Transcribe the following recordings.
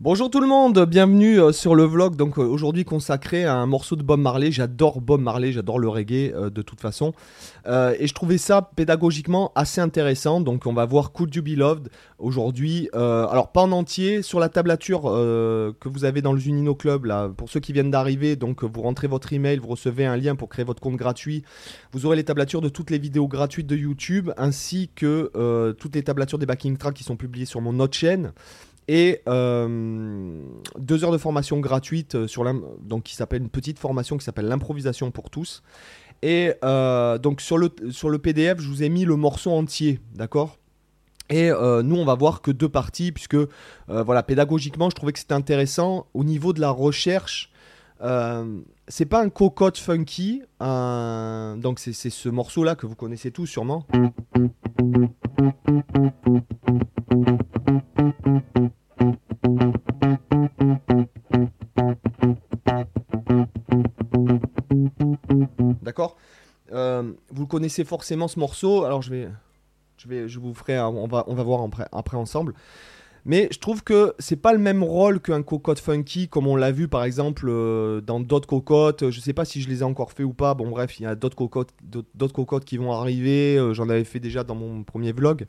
Bonjour tout le monde, bienvenue euh, sur le vlog donc euh, aujourd'hui consacré à un morceau de Bob Marley. J'adore Bob Marley, j'adore le reggae euh, de toute façon. Et je trouvais ça pédagogiquement assez intéressant. Donc on va voir Could You Be Loved aujourd'hui. Alors pas en entier, sur la tablature que vous avez dans le Zunino Club, pour ceux qui viennent d'arriver, donc vous rentrez votre email, vous recevez un lien pour créer votre compte gratuit. Vous aurez les tablatures de toutes les vidéos gratuites de YouTube, ainsi que toutes les tablatures des backing tracks qui sont publiées sur mon autre chaîne et euh, deux heures de formation gratuite euh, sur donc qui s'appelle une petite formation qui s'appelle l'improvisation pour tous. Et euh, donc sur le sur le PDF je vous ai mis le morceau entier d'accord? Et nous on va voir que deux parties puisque voilà pédagogiquement je trouvais que c'était intéressant au niveau de la recherche. C'est pas un cocotte funky un- donc c'est ce morceau là que vous connaissez tous sûrement connaissez forcément ce morceau. Alors je vais, je vais, je vous ferai, on va, on va voir après, après ensemble. Mais je trouve que c'est pas le même rôle qu'un cocotte funky comme on l'a vu par exemple euh, dans d'autres cocottes. Je sais pas si je les ai encore fait ou pas. Bon bref, il y a d'autres cocottes, d'autres cocottes qui vont arriver. Euh, J'en avais fait déjà dans mon premier vlog.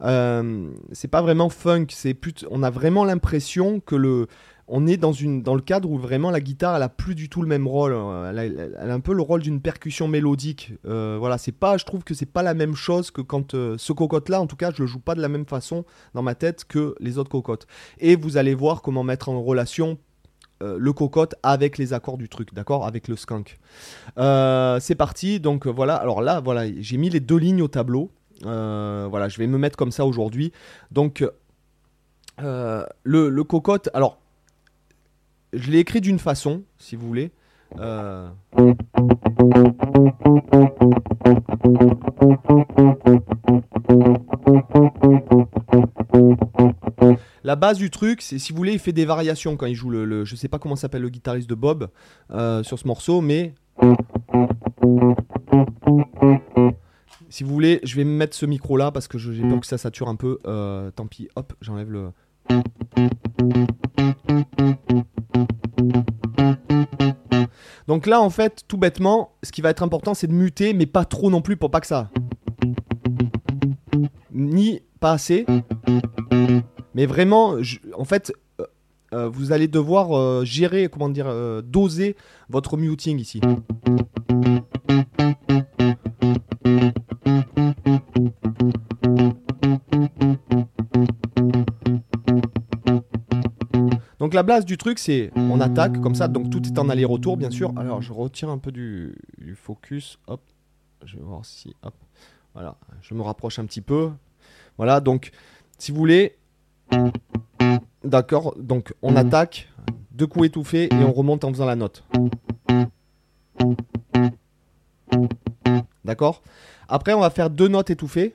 Euh, c'est pas vraiment funk. C'est on a vraiment l'impression que le on est dans, une, dans le cadre où vraiment la guitare elle a plus du tout le même rôle. Euh, Elle a, un peu le rôle d'une percussion mélodique. Euh, voilà, c'est pas, je trouve que c'est pas la même chose que quand euh, ce cocotte là, en tout cas, je le joue pas de la même façon dans ma tête que les autres cocottes. Et vous allez voir comment mettre en relation euh, le cocotte avec les accords du truc, d'accord, avec le skunk. C'est parti. Donc voilà. Alors là, voilà, j'ai mis les deux lignes au tableau. Voilà, je vais me mettre comme ça aujourd'hui. Donc le, le cocotte. Alors je l'ai écrit d'une façon, si vous voulez. Euh, La base du truc, c'est si vous voulez, il fait des variations quand il joue le. le- je sais pas comment s'appelle le guitariste de Bob euh, sur ce morceau, mais. Si vous voulez, je vais me mettre ce micro là parce que j'ai peur que ça sature un peu. Euh, tant pis, hop, j'enlève le. Donc là, en fait, tout bêtement, ce qui va être important, c'est de muter, mais pas trop non plus pour pas que ça. Ni pas assez. Mais vraiment, en fait, euh, euh, vous allez devoir euh, gérer, comment dire, doser votre muting ici. La base du truc, c'est on attaque comme ça, donc tout est en aller-retour, bien sûr. Alors je retire un peu du, du focus, hop, je vais voir si, hop, voilà, je me rapproche un petit peu. Voilà, donc si vous voulez, d'accord, donc on attaque, deux coups étouffés et on remonte en faisant la note. D'accord? Après, on va faire deux notes étouffées.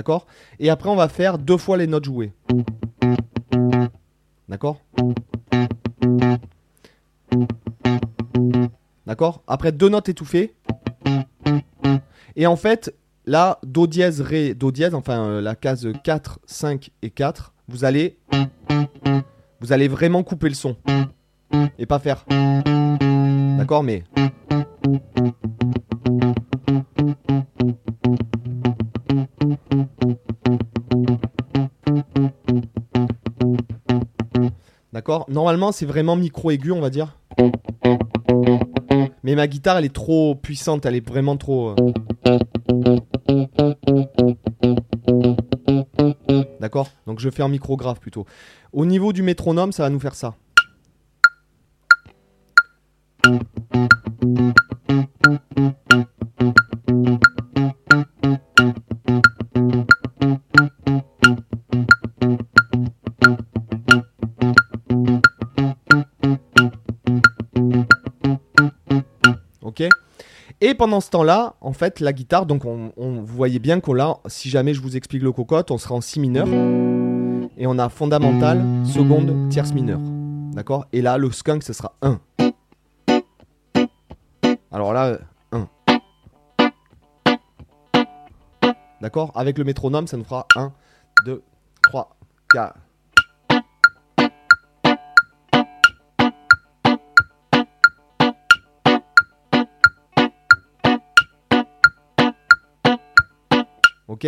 D'accord? Et après, on va faire deux fois les notes jouées. D'accord? D'accord? Après, deux notes étouffées. Et en fait, là, Do dièse, Ré, Do dièse, enfin euh, la case 4, 5 et 4, vous allez, vous allez vraiment couper le son. Et pas faire. D'accord? Mais. Normalement, c'est vraiment micro-aigu, on va dire. Mais ma guitare, elle est trop puissante, elle est vraiment trop. euh. D'accord? Donc je fais en micro grave plutôt. Au niveau du métronome, ça va nous faire ça. Et pendant ce temps-là, en fait, la guitare, donc on, on- vous voyez bien qu'on l'a, si jamais je vous explique le cocotte, on sera en si mineur. Et on a fondamental, seconde, tierce mineure. D'accord? Et là, le skunk, ce sera 1. Alors là, 1. D'accord? Avec le métronome, ça nous fera 1. 2, 3, 4. Ok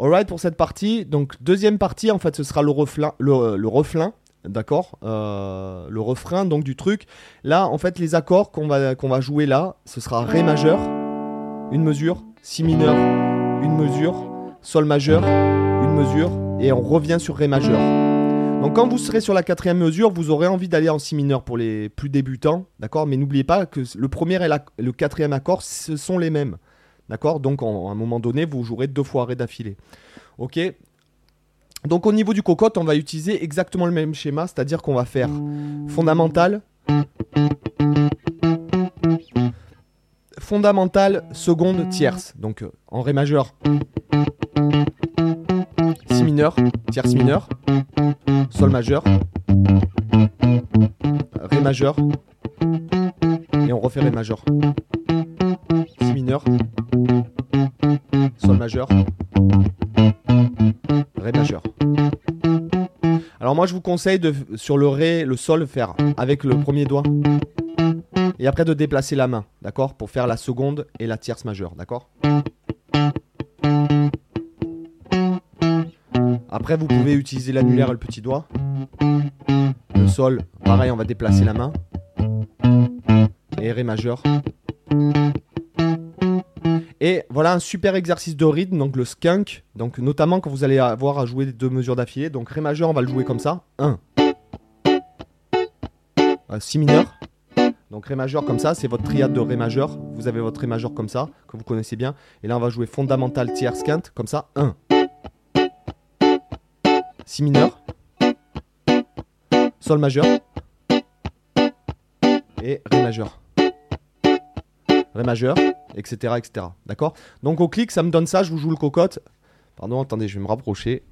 Alright pour cette partie. Donc deuxième partie, en fait, ce sera le refrain, le, refrain d'accord euh, Le refrain donc du truc. Là, en fait, les accords qu'on va, va jouer là, ce sera Ré majeur, une mesure, Si mineur, une mesure, Sol majeur, une mesure, et on revient sur Ré majeur. Donc quand vous serez sur la quatrième mesure, vous aurez envie d'aller en Si mineur pour les plus débutants, d'accord Mais n'oubliez pas que le premier et le quatrième accord, ce sont les mêmes. D'accord? Donc, à un moment donné, vous jouerez deux fois Ré d'affilée. Ok? Donc, au niveau du cocotte, on va utiliser exactement le même schéma, c'est-à-dire qu'on va faire fondamental, fondamental, seconde, tierce. Donc, euh, en Ré majeur, Si mineur, tierce mineur, Sol majeur, Ré majeur, et on refait Ré majeur. Si mineur, Majeur, Ré majeur. Alors moi je vous conseille de sur le Ré, le Sol faire avec le premier doigt. Et après de déplacer la main, d'accord Pour faire la seconde et la tierce majeure, d'accord Après vous pouvez utiliser l'annulaire et le petit doigt. Le Sol, pareil on va déplacer la main. Et Ré majeur. Et voilà un super exercice de rythme, donc le skunk. Donc notamment quand vous allez avoir à jouer deux mesures d'affilée. Donc Ré majeur, on va le jouer comme ça. 1. si mineur. Donc Ré majeur comme ça, c'est votre triade de Ré majeur. Vous avez votre Ré majeur comme ça, que vous connaissez bien. Et là on va jouer fondamental tiers skunk comme ça. 1. Si mineur. Sol majeur. Et Ré majeur. Ré majeur etc. etc. D'accord? Donc au clic, ça me donne ça, je vous joue le cocotte. Pardon, attendez, je vais me rapprocher.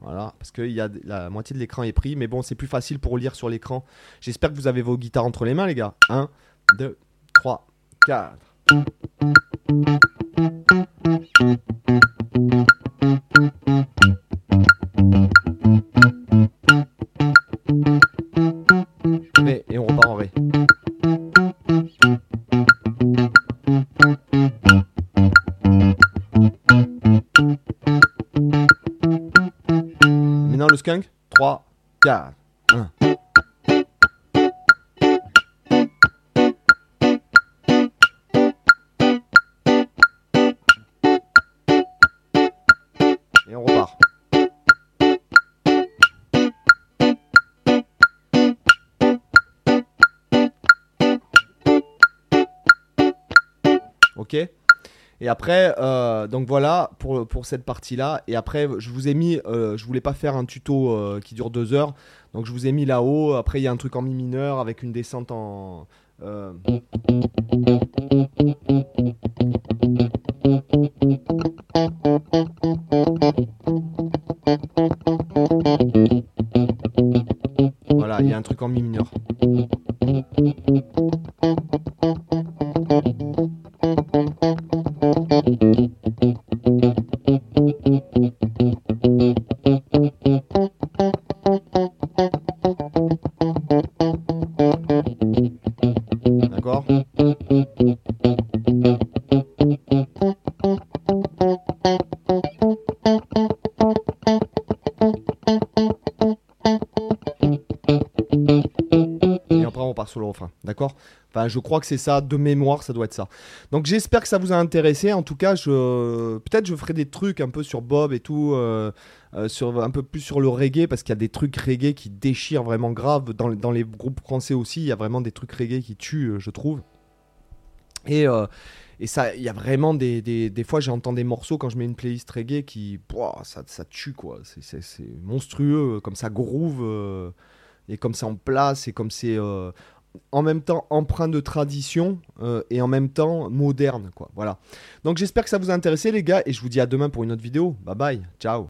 Voilà, parce que y a, la moitié de l'écran est pris, mais bon, c'est plus facile pour lire sur l'écran. J'espère que vous avez vos guitares entre les mains, les gars. 1, 2, 3, 4. 4, 1. Et on repart. Ok et après, euh, donc voilà pour, pour cette partie-là. Et après, je vous ai mis, euh, je voulais pas faire un tuto euh, qui dure deux heures. Donc je vous ai mis là-haut. Après, il y a un truc en mi mineur avec une descente en. Voilà, il y a un truc en mi mineur. Enfin, je crois que c'est ça, de mémoire, ça doit être ça. Donc j'espère que ça vous a intéressé. En tout cas, je... peut-être je ferai des trucs un peu sur Bob et tout, euh, euh, un peu plus sur le reggae, parce qu'il y a des trucs reggae qui déchirent vraiment grave. Dans, les groupes français aussi, il y a vraiment des trucs reggae qui tuent, je trouve. Et, euh, ça, il y a vraiment des, des, fois, j'entends des morceaux quand je mets une playlist reggae qui, ça, ça tue quoi. C'est monstrueux, comme ça groove, et comme ça en place, et comme c'est en même temps empreint de tradition euh, et en même temps moderne quoi. Voilà. Donc j'espère que ça vous a intéressé les gars et je vous dis à demain pour une autre vidéo. Bye bye. Ciao